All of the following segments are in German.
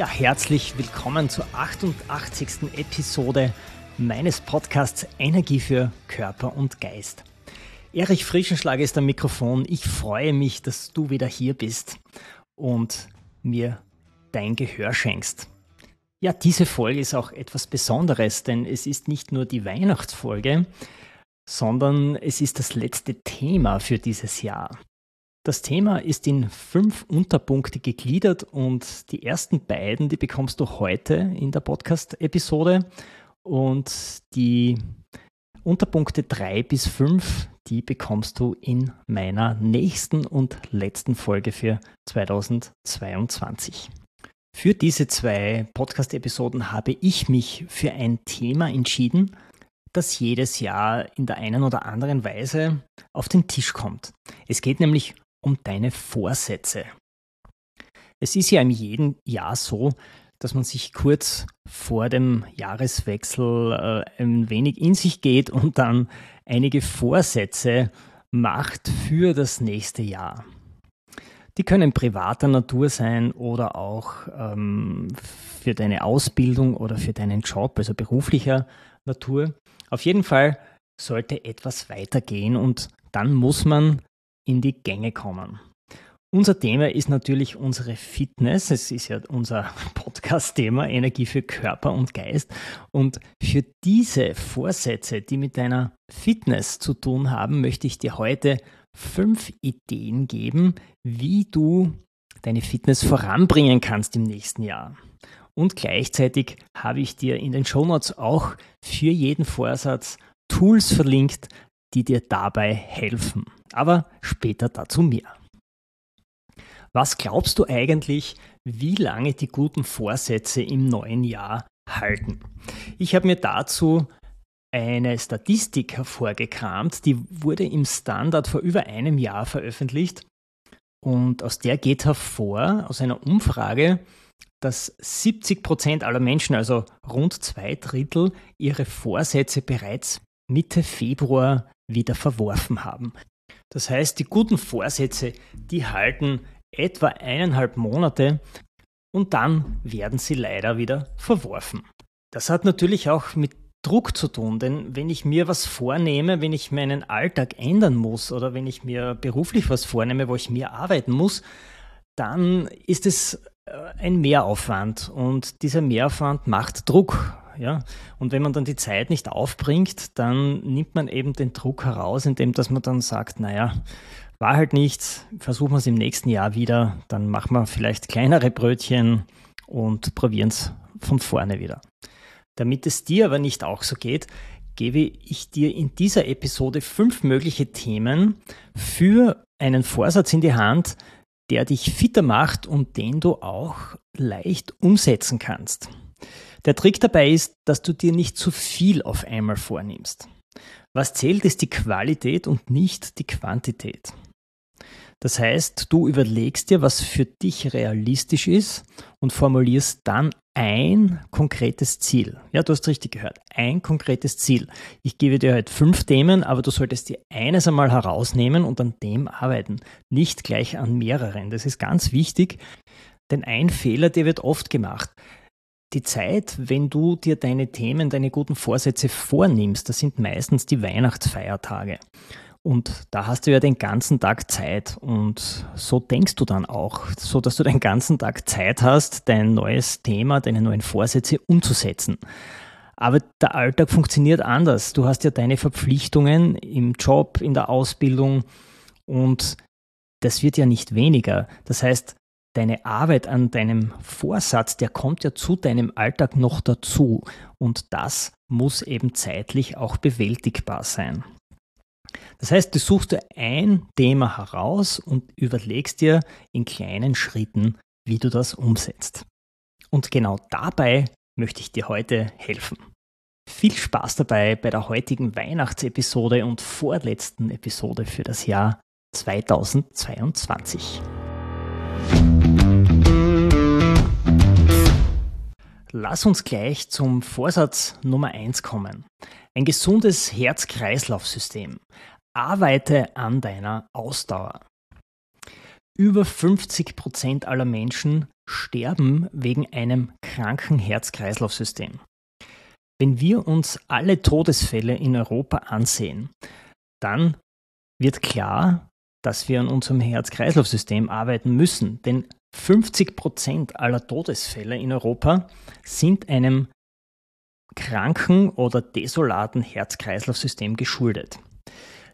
Ja, herzlich willkommen zur 88. Episode meines Podcasts Energie für Körper und Geist. Erich Frischenschlag ist am Mikrofon. Ich freue mich, dass du wieder hier bist und mir dein Gehör schenkst. Ja, diese Folge ist auch etwas Besonderes, denn es ist nicht nur die Weihnachtsfolge, sondern es ist das letzte Thema für dieses Jahr. Das Thema ist in fünf Unterpunkte gegliedert und die ersten beiden, die bekommst du heute in der Podcast-Episode und die Unterpunkte drei bis fünf, die bekommst du in meiner nächsten und letzten Folge für 2022. Für diese zwei Podcast-Episoden habe ich mich für ein Thema entschieden, das jedes Jahr in der einen oder anderen Weise auf den Tisch kommt. Es geht nämlich um deine Vorsätze. Es ist ja in jedem Jahr so, dass man sich kurz vor dem Jahreswechsel äh, ein wenig in sich geht und dann einige Vorsätze macht für das nächste Jahr. Die können privater Natur sein oder auch ähm, für deine Ausbildung oder für deinen Job, also beruflicher Natur. Auf jeden Fall sollte etwas weitergehen und dann muss man in die Gänge kommen. Unser Thema ist natürlich unsere Fitness. Es ist ja unser Podcast-Thema Energie für Körper und Geist. Und für diese Vorsätze, die mit deiner Fitness zu tun haben, möchte ich dir heute fünf Ideen geben, wie du deine Fitness voranbringen kannst im nächsten Jahr. Und gleichzeitig habe ich dir in den Shownotes auch für jeden Vorsatz Tools verlinkt, die dir dabei helfen. Aber später dazu mehr. Was glaubst du eigentlich, wie lange die guten Vorsätze im neuen Jahr halten? Ich habe mir dazu eine Statistik hervorgekramt, die wurde im Standard vor über einem Jahr veröffentlicht und aus der geht hervor, aus einer Umfrage, dass 70 Prozent aller Menschen, also rund zwei Drittel, ihre Vorsätze bereits Mitte Februar wieder verworfen haben. Das heißt, die guten Vorsätze, die halten etwa eineinhalb Monate und dann werden sie leider wieder verworfen. Das hat natürlich auch mit Druck zu tun, denn wenn ich mir was vornehme, wenn ich meinen Alltag ändern muss oder wenn ich mir beruflich was vornehme, wo ich mehr arbeiten muss, dann ist es äh, ein Mehraufwand und dieser Mehraufwand macht Druck. Ja? Und wenn man dann die Zeit nicht aufbringt, dann nimmt man eben den Druck heraus, indem dass man dann sagt, naja, war halt nichts, versuchen wir es im nächsten Jahr wieder, dann machen wir vielleicht kleinere Brötchen und probieren es von vorne wieder. Damit es dir aber nicht auch so geht, gebe ich dir in dieser Episode fünf mögliche Themen für einen Vorsatz in die Hand, der dich fitter macht und den du auch leicht umsetzen kannst. Der Trick dabei ist, dass du dir nicht zu viel auf einmal vornimmst. Was zählt, ist die Qualität und nicht die Quantität. Das heißt, du überlegst dir, was für dich realistisch ist und formulierst dann ein konkretes Ziel. Ja, du hast richtig gehört. Ein konkretes Ziel. Ich gebe dir halt fünf Themen, aber du solltest dir eines einmal herausnehmen und an dem arbeiten. Nicht gleich an mehreren. Das ist ganz wichtig, denn ein Fehler, der wird oft gemacht die Zeit, wenn du dir deine Themen, deine guten Vorsätze vornimmst, das sind meistens die Weihnachtsfeiertage. Und da hast du ja den ganzen Tag Zeit und so denkst du dann auch, so dass du den ganzen Tag Zeit hast, dein neues Thema, deine neuen Vorsätze umzusetzen. Aber der Alltag funktioniert anders. Du hast ja deine Verpflichtungen im Job, in der Ausbildung und das wird ja nicht weniger. Das heißt, deine Arbeit an deinem Vorsatz, der kommt ja zu deinem Alltag noch dazu. Und das muss eben zeitlich auch bewältigbar sein. Das heißt, du suchst dir ein Thema heraus und überlegst dir in kleinen Schritten, wie du das umsetzt. Und genau dabei möchte ich dir heute helfen. Viel Spaß dabei bei der heutigen Weihnachtsepisode und vorletzten Episode für das Jahr 2022. Lass uns gleich zum Vorsatz Nummer 1 kommen. Ein gesundes Herz-Kreislauf-System. Arbeite an deiner Ausdauer. Über 50 Prozent aller Menschen sterben wegen einem kranken Herz-Kreislauf-System. Wenn wir uns alle Todesfälle in Europa ansehen, dann wird klar, dass wir an unserem Herz-Kreislauf-System arbeiten müssen. Denn 50 Prozent aller Todesfälle in Europa sind einem kranken oder desolaten Herz-Kreislauf-System geschuldet.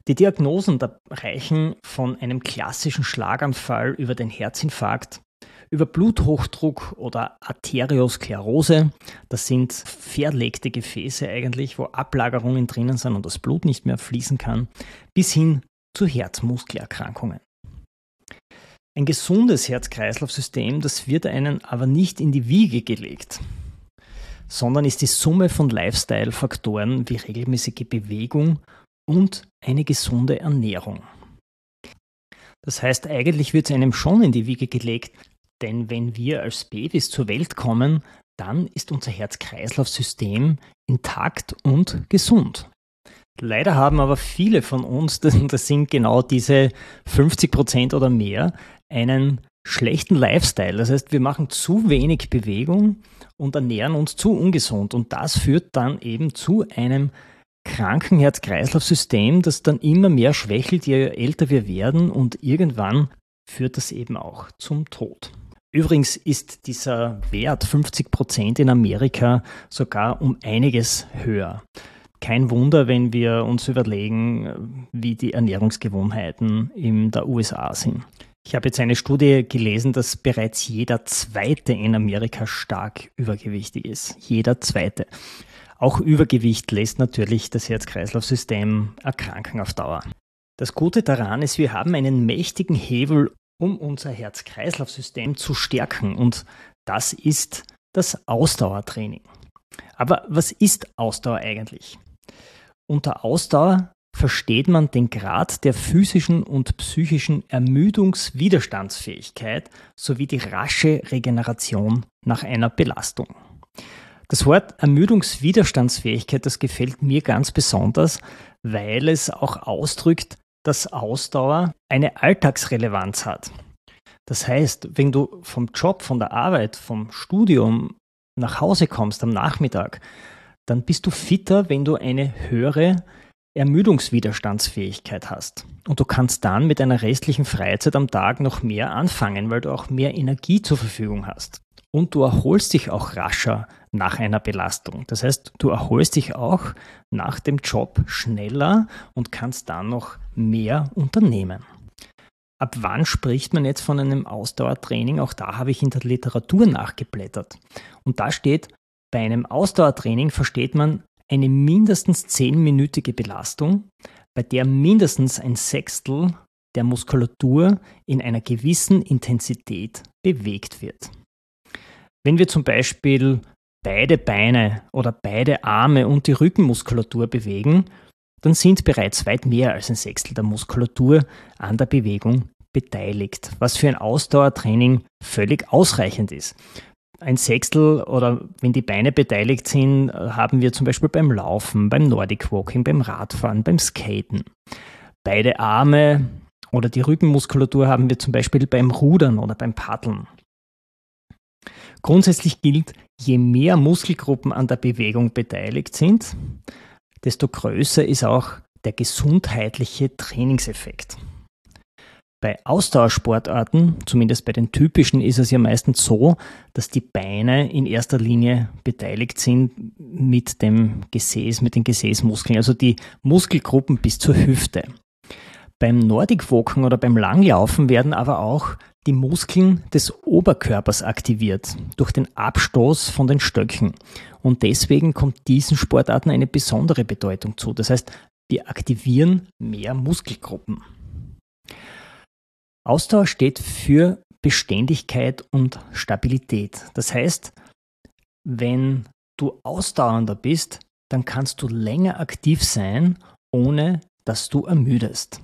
Die Diagnosen reichen von einem klassischen Schlaganfall über den Herzinfarkt, über Bluthochdruck oder Arteriosklerose, das sind verlegte Gefäße eigentlich, wo Ablagerungen drinnen sind und das Blut nicht mehr fließen kann, bis hin zu Herzmuskelerkrankungen. Ein gesundes Herz-Kreislauf-System, das wird einen aber nicht in die Wiege gelegt, sondern ist die Summe von Lifestyle-Faktoren wie regelmäßige Bewegung und eine gesunde Ernährung. Das heißt, eigentlich wird es einem schon in die Wiege gelegt, denn wenn wir als Babys zur Welt kommen, dann ist unser Herz-Kreislauf-System intakt und gesund. Leider haben aber viele von uns, das sind genau diese 50 Prozent oder mehr, einen schlechten Lifestyle. Das heißt, wir machen zu wenig Bewegung und ernähren uns zu ungesund. Und das führt dann eben zu einem kranken Herz-Kreislauf-System, das dann immer mehr schwächelt, je älter wir werden und irgendwann führt das eben auch zum Tod. Übrigens ist dieser Wert 50 Prozent in Amerika sogar um einiges höher. Kein Wunder, wenn wir uns überlegen, wie die Ernährungsgewohnheiten in der USA sind. Ich habe jetzt eine Studie gelesen, dass bereits jeder Zweite in Amerika stark übergewichtig ist. Jeder Zweite. Auch Übergewicht lässt natürlich das Herz-Kreislauf-System erkranken auf Dauer. Das Gute daran ist, wir haben einen mächtigen Hebel, um unser Herz-Kreislauf-System zu stärken und das ist das Ausdauertraining. Aber was ist Ausdauer eigentlich? Unter Ausdauer versteht man den Grad der physischen und psychischen Ermüdungswiderstandsfähigkeit sowie die rasche Regeneration nach einer Belastung. Das Wort Ermüdungswiderstandsfähigkeit, das gefällt mir ganz besonders, weil es auch ausdrückt, dass Ausdauer eine Alltagsrelevanz hat. Das heißt, wenn du vom Job, von der Arbeit, vom Studium nach Hause kommst am Nachmittag, dann bist du fitter, wenn du eine höhere Ermüdungswiderstandsfähigkeit hast. Und du kannst dann mit einer restlichen Freizeit am Tag noch mehr anfangen, weil du auch mehr Energie zur Verfügung hast. Und du erholst dich auch rascher nach einer Belastung. Das heißt, du erholst dich auch nach dem Job schneller und kannst dann noch mehr unternehmen. Ab wann spricht man jetzt von einem Ausdauertraining? Auch da habe ich in der Literatur nachgeblättert. Und da steht, bei einem Ausdauertraining versteht man eine mindestens zehnminütige Belastung, bei der mindestens ein Sechstel der Muskulatur in einer gewissen Intensität bewegt wird. Wenn wir zum Beispiel beide Beine oder beide Arme und die Rückenmuskulatur bewegen, dann sind bereits weit mehr als ein Sechstel der Muskulatur an der Bewegung beteiligt, was für ein Ausdauertraining völlig ausreichend ist ein Sechstel oder wenn die Beine beteiligt sind, haben wir zum Beispiel beim Laufen, beim Nordic Walking, beim Radfahren, beim Skaten. Beide Arme oder die Rückenmuskulatur haben wir zum Beispiel beim Rudern oder beim Paddeln. Grundsätzlich gilt, je mehr Muskelgruppen an der Bewegung beteiligt sind, desto größer ist auch der gesundheitliche Trainingseffekt. Bei Ausdauersportarten, zumindest bei den typischen, ist es ja meistens so, dass die Beine in erster Linie beteiligt sind mit dem Gesäß, mit den Gesäßmuskeln, also die Muskelgruppen bis zur Hüfte. Beim Nordic Walken oder beim Langlaufen werden aber auch die Muskeln des Oberkörpers aktiviert durch den Abstoß von den Stöcken. Und deswegen kommt diesen Sportarten eine besondere Bedeutung zu. Das heißt, wir aktivieren mehr Muskelgruppen. Ausdauer steht für Beständigkeit und Stabilität. Das heißt, wenn du ausdauernder bist, dann kannst du länger aktiv sein, ohne dass du ermüdest.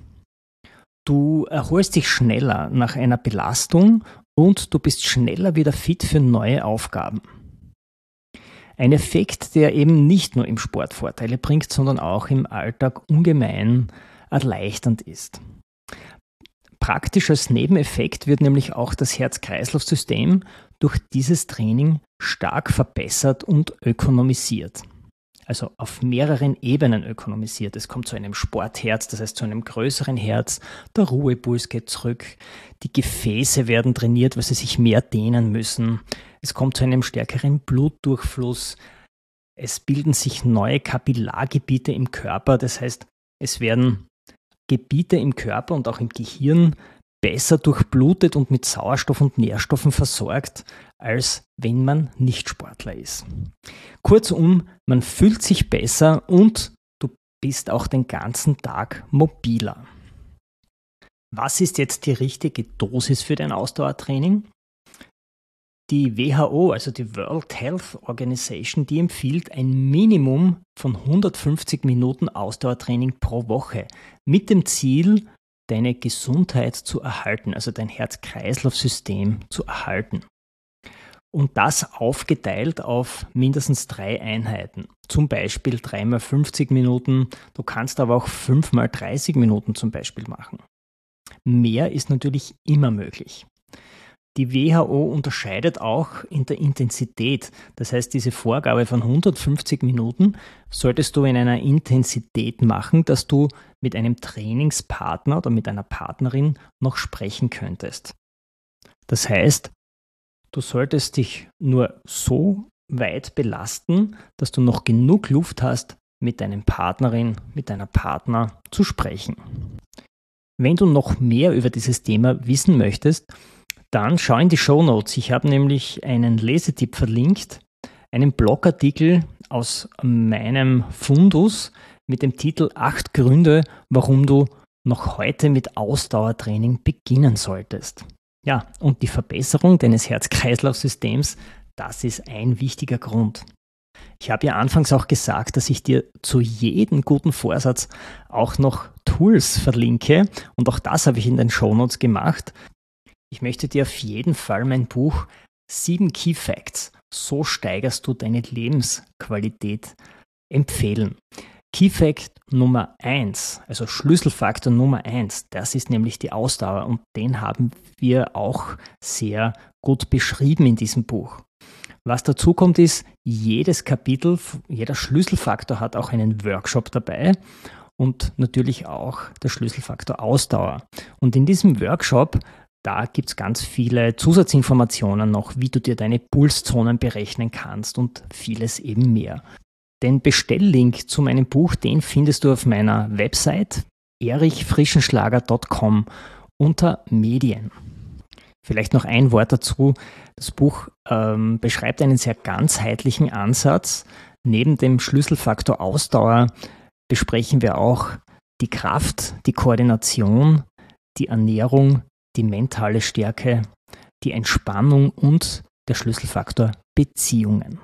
Du erholst dich schneller nach einer Belastung und du bist schneller wieder fit für neue Aufgaben. Ein Effekt, der eben nicht nur im Sport Vorteile bringt, sondern auch im Alltag ungemein erleichternd ist. Praktisch als Nebeneffekt wird nämlich auch das Herz-Kreislauf-System durch dieses Training stark verbessert und ökonomisiert also auf mehreren Ebenen ökonomisiert. Es kommt zu einem Sportherz, das heißt zu einem größeren Herz, der Ruhepuls geht zurück, die Gefäße werden trainiert, weil sie sich mehr dehnen müssen. Es kommt zu einem stärkeren Blutdurchfluss. Es bilden sich neue Kapillargebiete im Körper, das heißt, es werden Gebiete im Körper und auch im Gehirn besser durchblutet und mit Sauerstoff und Nährstoffen versorgt, als wenn man nicht Sportler ist. Kurzum, man fühlt sich besser und du bist auch den ganzen Tag mobiler. Was ist jetzt die richtige Dosis für dein Ausdauertraining? Die WHO, also die World Health Organization, die empfiehlt ein Minimum von 150 Minuten Ausdauertraining pro Woche mit dem Ziel, deine Gesundheit zu erhalten, also dein Herz-Kreislauf-System zu erhalten. Und das aufgeteilt auf mindestens drei Einheiten. Zum Beispiel dreimal 50 Minuten. Du kannst aber auch fünfmal 30 Minuten zum Beispiel machen. Mehr ist natürlich immer möglich. Die WHO unterscheidet auch in der Intensität. Das heißt, diese Vorgabe von 150 Minuten solltest du in einer Intensität machen, dass du mit einem Trainingspartner oder mit einer Partnerin noch sprechen könntest. Das heißt, du solltest dich nur so weit belasten, dass du noch genug Luft hast, mit deinem Partnerin, mit deiner Partner zu sprechen. Wenn du noch mehr über dieses Thema wissen möchtest, dann schau in die Show Notes. Ich habe nämlich einen Lesetipp verlinkt, einen Blogartikel aus meinem Fundus mit dem Titel Acht Gründe, warum du noch heute mit Ausdauertraining beginnen solltest. Ja, und die Verbesserung deines Herz-Kreislauf-Systems, das ist ein wichtiger Grund. Ich habe ja anfangs auch gesagt, dass ich dir zu jedem guten Vorsatz auch noch Tools verlinke und auch das habe ich in den Shownotes gemacht. Ich möchte dir auf jeden Fall mein Buch 7 Key Facts, so steigerst du deine Lebensqualität empfehlen. Key Fact Nummer 1, also Schlüsselfaktor Nummer 1, das ist nämlich die Ausdauer und den haben wir auch sehr gut beschrieben in diesem Buch. Was dazu kommt ist, jedes Kapitel, jeder Schlüsselfaktor hat auch einen Workshop dabei und natürlich auch der Schlüsselfaktor Ausdauer. Und in diesem Workshop da gibt es ganz viele Zusatzinformationen noch, wie du dir deine Pulszonen berechnen kannst und vieles eben mehr. Den Bestelllink zu meinem Buch, den findest du auf meiner Website erichfrischenschlager.com unter Medien. Vielleicht noch ein Wort dazu. Das Buch ähm, beschreibt einen sehr ganzheitlichen Ansatz. Neben dem Schlüsselfaktor Ausdauer besprechen wir auch die Kraft, die Koordination, die Ernährung, die mentale Stärke, die Entspannung und der Schlüsselfaktor Beziehungen.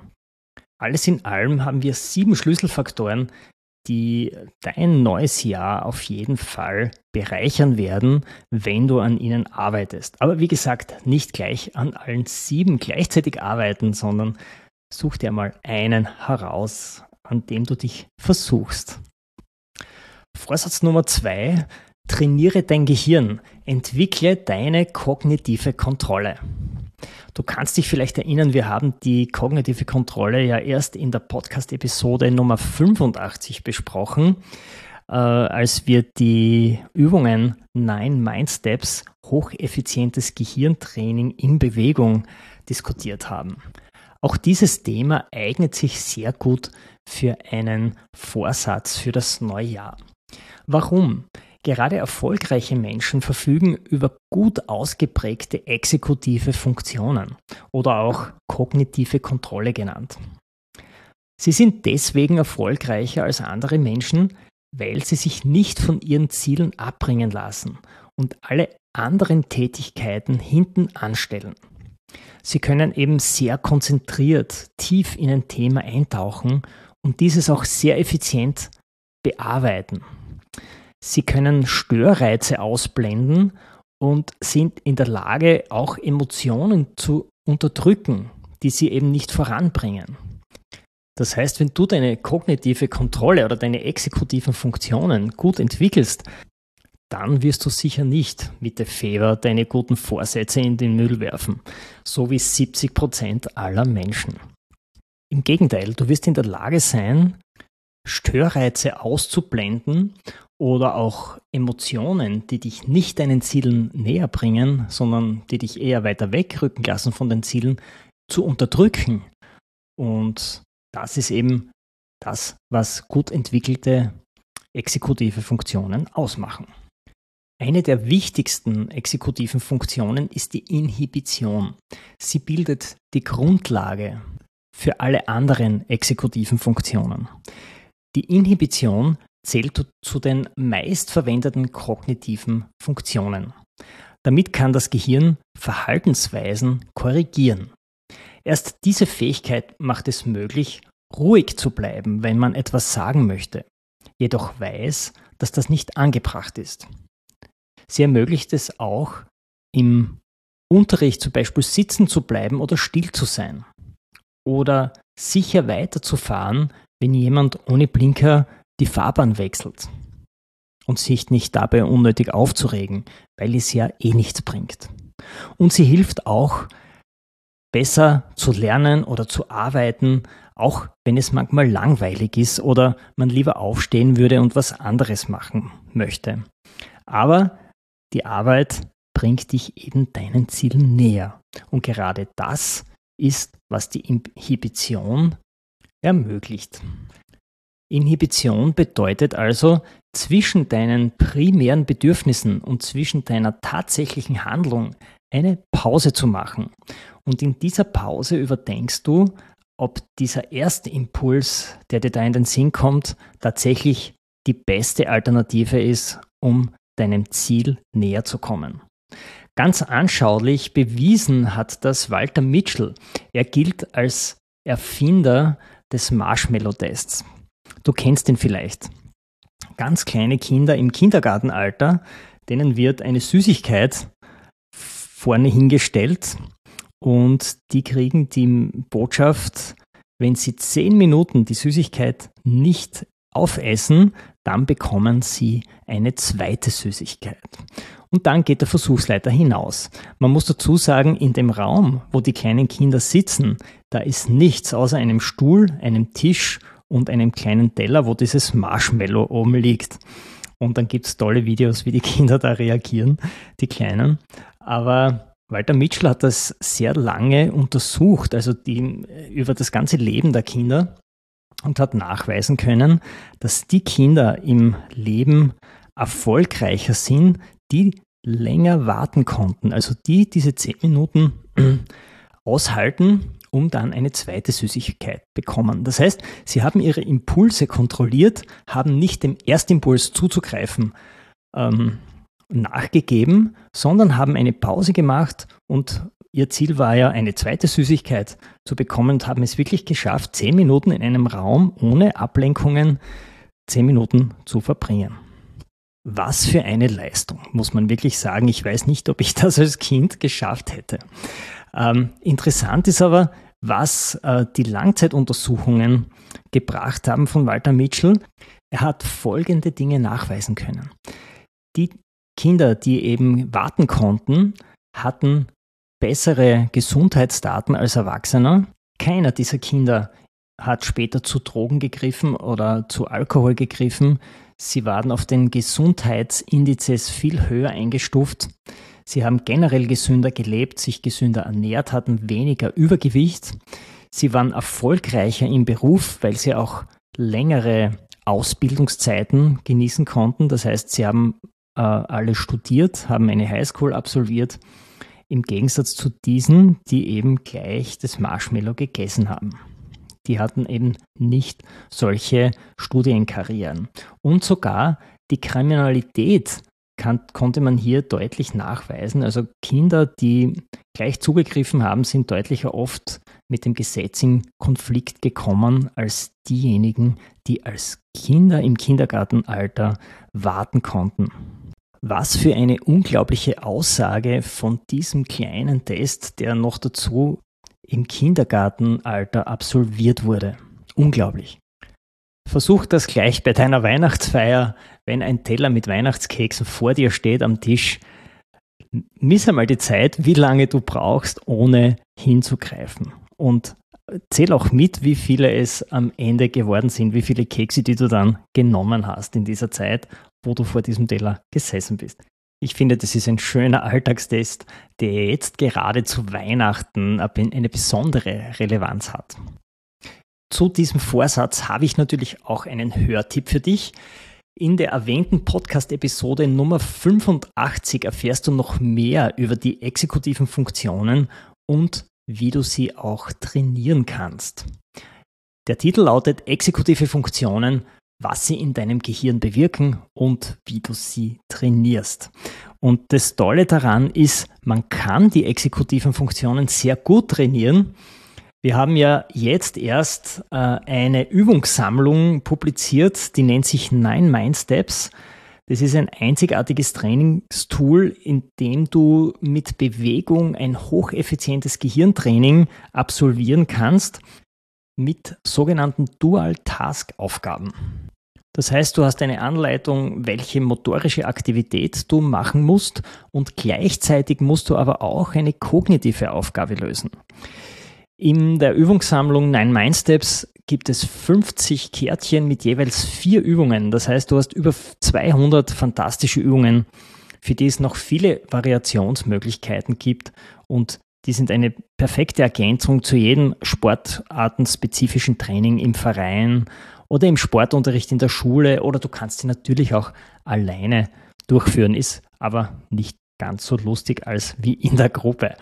Alles in allem haben wir sieben Schlüsselfaktoren, die dein neues Jahr auf jeden Fall bereichern werden, wenn du an ihnen arbeitest. Aber wie gesagt, nicht gleich an allen sieben gleichzeitig arbeiten, sondern such dir mal einen heraus, an dem du dich versuchst. Vorsatz Nummer zwei, Trainiere dein Gehirn, entwickle deine kognitive Kontrolle. Du kannst dich vielleicht erinnern, wir haben die kognitive Kontrolle ja erst in der Podcast-Episode Nummer 85 besprochen, äh, als wir die Übungen Nine Mind Steps, hocheffizientes Gehirntraining in Bewegung diskutiert haben. Auch dieses Thema eignet sich sehr gut für einen Vorsatz für das neue Jahr. Warum? Gerade erfolgreiche Menschen verfügen über gut ausgeprägte exekutive Funktionen oder auch kognitive Kontrolle genannt. Sie sind deswegen erfolgreicher als andere Menschen, weil sie sich nicht von ihren Zielen abbringen lassen und alle anderen Tätigkeiten hinten anstellen. Sie können eben sehr konzentriert tief in ein Thema eintauchen und dieses auch sehr effizient bearbeiten. Sie können Störreize ausblenden und sind in der Lage, auch Emotionen zu unterdrücken, die sie eben nicht voranbringen. Das heißt, wenn du deine kognitive Kontrolle oder deine exekutiven Funktionen gut entwickelst, dann wirst du sicher nicht mit der Fever deine guten Vorsätze in den Müll werfen, so wie 70 Prozent aller Menschen. Im Gegenteil, du wirst in der Lage sein, Störreize auszublenden oder auch Emotionen, die dich nicht deinen Zielen näher bringen, sondern die dich eher weiter wegrücken lassen von den Zielen, zu unterdrücken. Und das ist eben das, was gut entwickelte exekutive Funktionen ausmachen. Eine der wichtigsten exekutiven Funktionen ist die Inhibition. Sie bildet die Grundlage für alle anderen exekutiven Funktionen. Die Inhibition zählt zu den meistverwendeten kognitiven Funktionen. Damit kann das Gehirn Verhaltensweisen korrigieren. Erst diese Fähigkeit macht es möglich, ruhig zu bleiben, wenn man etwas sagen möchte, jedoch weiß, dass das nicht angebracht ist. Sie ermöglicht es auch, im Unterricht zum Beispiel sitzen zu bleiben oder still zu sein. Oder sicher weiterzufahren, wenn jemand ohne Blinker die Fahrbahn wechselt. Und sich nicht dabei unnötig aufzuregen, weil es ja eh nichts bringt. Und sie hilft auch, besser zu lernen oder zu arbeiten, auch wenn es manchmal langweilig ist oder man lieber aufstehen würde und was anderes machen möchte. Aber die Arbeit bringt dich eben deinen Zielen näher. Und gerade das ist, was die Inhibition ermöglicht. Inhibition bedeutet also, zwischen deinen primären Bedürfnissen und zwischen deiner tatsächlichen Handlung eine Pause zu machen. Und in dieser Pause überdenkst du, ob dieser erste Impuls, der dir da in den Sinn kommt, tatsächlich die beste Alternative ist, um deinem Ziel näher zu kommen. Ganz anschaulich bewiesen hat das Walter Mitchell. Er gilt als Erfinder des Marshmallow-Tests. Du kennst ihn vielleicht. Ganz kleine Kinder im Kindergartenalter, denen wird eine Süßigkeit vorne hingestellt und die kriegen die Botschaft, wenn sie zehn Minuten die Süßigkeit nicht aufessen, dann bekommen sie eine zweite Süßigkeit. Und dann geht der Versuchsleiter hinaus. Man muss dazu sagen, in dem Raum, wo die kleinen Kinder sitzen, da ist nichts außer einem Stuhl, einem Tisch und einem kleinen Teller, wo dieses Marshmallow oben liegt. Und dann gibt es tolle Videos, wie die Kinder da reagieren, die Kleinen. Aber Walter Mitchell hat das sehr lange untersucht, also die, über das ganze Leben der Kinder und hat nachweisen können, dass die Kinder im Leben erfolgreicher sind, die länger warten konnten. Also die diese zehn Minuten aushalten, um dann eine zweite Süßigkeit bekommen. Das heißt, sie haben ihre Impulse kontrolliert, haben nicht dem Erstimpuls zuzugreifen ähm, nachgegeben, sondern haben eine Pause gemacht und Ihr Ziel war ja, eine zweite Süßigkeit zu bekommen und haben es wirklich geschafft, zehn Minuten in einem Raum ohne Ablenkungen, zehn Minuten zu verbringen. Was für eine Leistung, muss man wirklich sagen. Ich weiß nicht, ob ich das als Kind geschafft hätte. Ähm, interessant ist aber, was äh, die Langzeituntersuchungen gebracht haben von Walter Mitchell. Er hat folgende Dinge nachweisen können. Die Kinder, die eben warten konnten, hatten bessere Gesundheitsdaten als Erwachsener. Keiner dieser Kinder hat später zu Drogen gegriffen oder zu Alkohol gegriffen. Sie waren auf den Gesundheitsindizes viel höher eingestuft. Sie haben generell gesünder gelebt, sich gesünder ernährt, hatten weniger Übergewicht. Sie waren erfolgreicher im Beruf, weil sie auch längere Ausbildungszeiten genießen konnten. Das heißt, sie haben äh, alle studiert, haben eine Highschool absolviert im Gegensatz zu diesen, die eben gleich das Marshmallow gegessen haben. die hatten eben nicht solche Studienkarrieren. Und sogar die Kriminalität kann, konnte man hier deutlich nachweisen. Also Kinder, die gleich zugegriffen haben, sind deutlicher oft mit dem Gesetz in Konflikt gekommen als diejenigen, die als Kinder im Kindergartenalter warten konnten. Was für eine unglaubliche Aussage von diesem kleinen Test, der noch dazu im Kindergartenalter absolviert wurde. Unglaublich. Versuch das gleich bei deiner Weihnachtsfeier, wenn ein Teller mit Weihnachtskeksen vor dir steht am Tisch. Miss einmal die Zeit, wie lange du brauchst, ohne hinzugreifen. Und zähl auch mit, wie viele es am Ende geworden sind, wie viele Kekse, die du dann genommen hast in dieser Zeit, wo du vor diesem Teller gesessen bist. Ich finde, das ist ein schöner Alltagstest, der jetzt gerade zu Weihnachten eine besondere Relevanz hat. Zu diesem Vorsatz habe ich natürlich auch einen Hörtipp für dich. In der erwähnten Podcast-Episode Nummer 85 erfährst du noch mehr über die exekutiven Funktionen und wie du sie auch trainieren kannst. Der Titel lautet Exekutive Funktionen was sie in deinem Gehirn bewirken und wie du sie trainierst. Und das Tolle daran ist, man kann die exekutiven Funktionen sehr gut trainieren. Wir haben ja jetzt erst äh, eine Übungssammlung publiziert, die nennt sich Nine Mind Steps. Das ist ein einzigartiges Trainingstool, in dem du mit Bewegung ein hocheffizientes Gehirntraining absolvieren kannst mit sogenannten Dual-Task-Aufgaben. Das heißt, du hast eine Anleitung, welche motorische Aktivität du machen musst und gleichzeitig musst du aber auch eine kognitive Aufgabe lösen. In der Übungssammlung Nine Mind Steps gibt es 50 Kärtchen mit jeweils vier Übungen. Das heißt, du hast über 200 fantastische Übungen, für die es noch viele Variationsmöglichkeiten gibt und die sind eine perfekte Ergänzung zu jedem sportartenspezifischen Training im Verein oder im Sportunterricht in der Schule oder du kannst sie natürlich auch alleine durchführen, ist aber nicht ganz so lustig als wie in der Gruppe.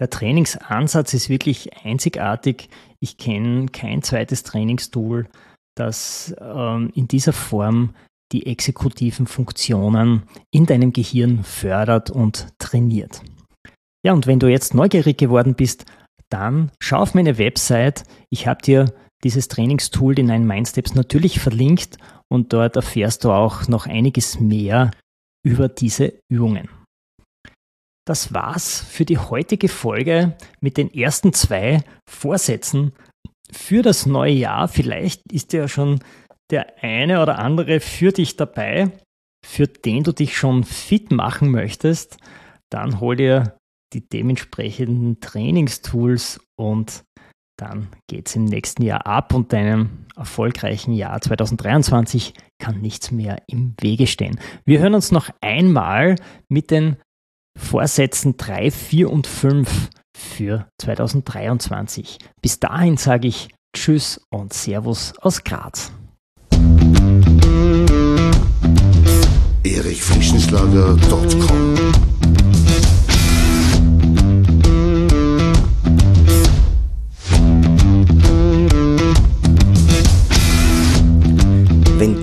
Der Trainingsansatz ist wirklich einzigartig. Ich kenne kein zweites Trainingstool, das ähm, in dieser Form die exekutiven Funktionen in deinem Gehirn fördert und trainiert. Ja, und wenn du jetzt neugierig geworden bist, dann schau auf meine Website. Ich habe dir dieses Trainingstool, den Nine Mindsteps, natürlich verlinkt und dort erfährst du auch noch einiges mehr über diese Übungen. Das war's für die heutige Folge mit den ersten zwei Vorsätzen für das neue Jahr. Vielleicht ist ja schon der eine oder andere für dich dabei, für den du dich schon fit machen möchtest. Dann hol dir die dementsprechenden Trainingstools und dann geht es im nächsten Jahr ab und deinem erfolgreichen Jahr 2023 kann nichts mehr im Wege stehen. Wir hören uns noch einmal mit den Vorsätzen 3, 4 und 5 für 2023. Bis dahin sage ich Tschüss und Servus aus Graz. erichfrischenschlager.com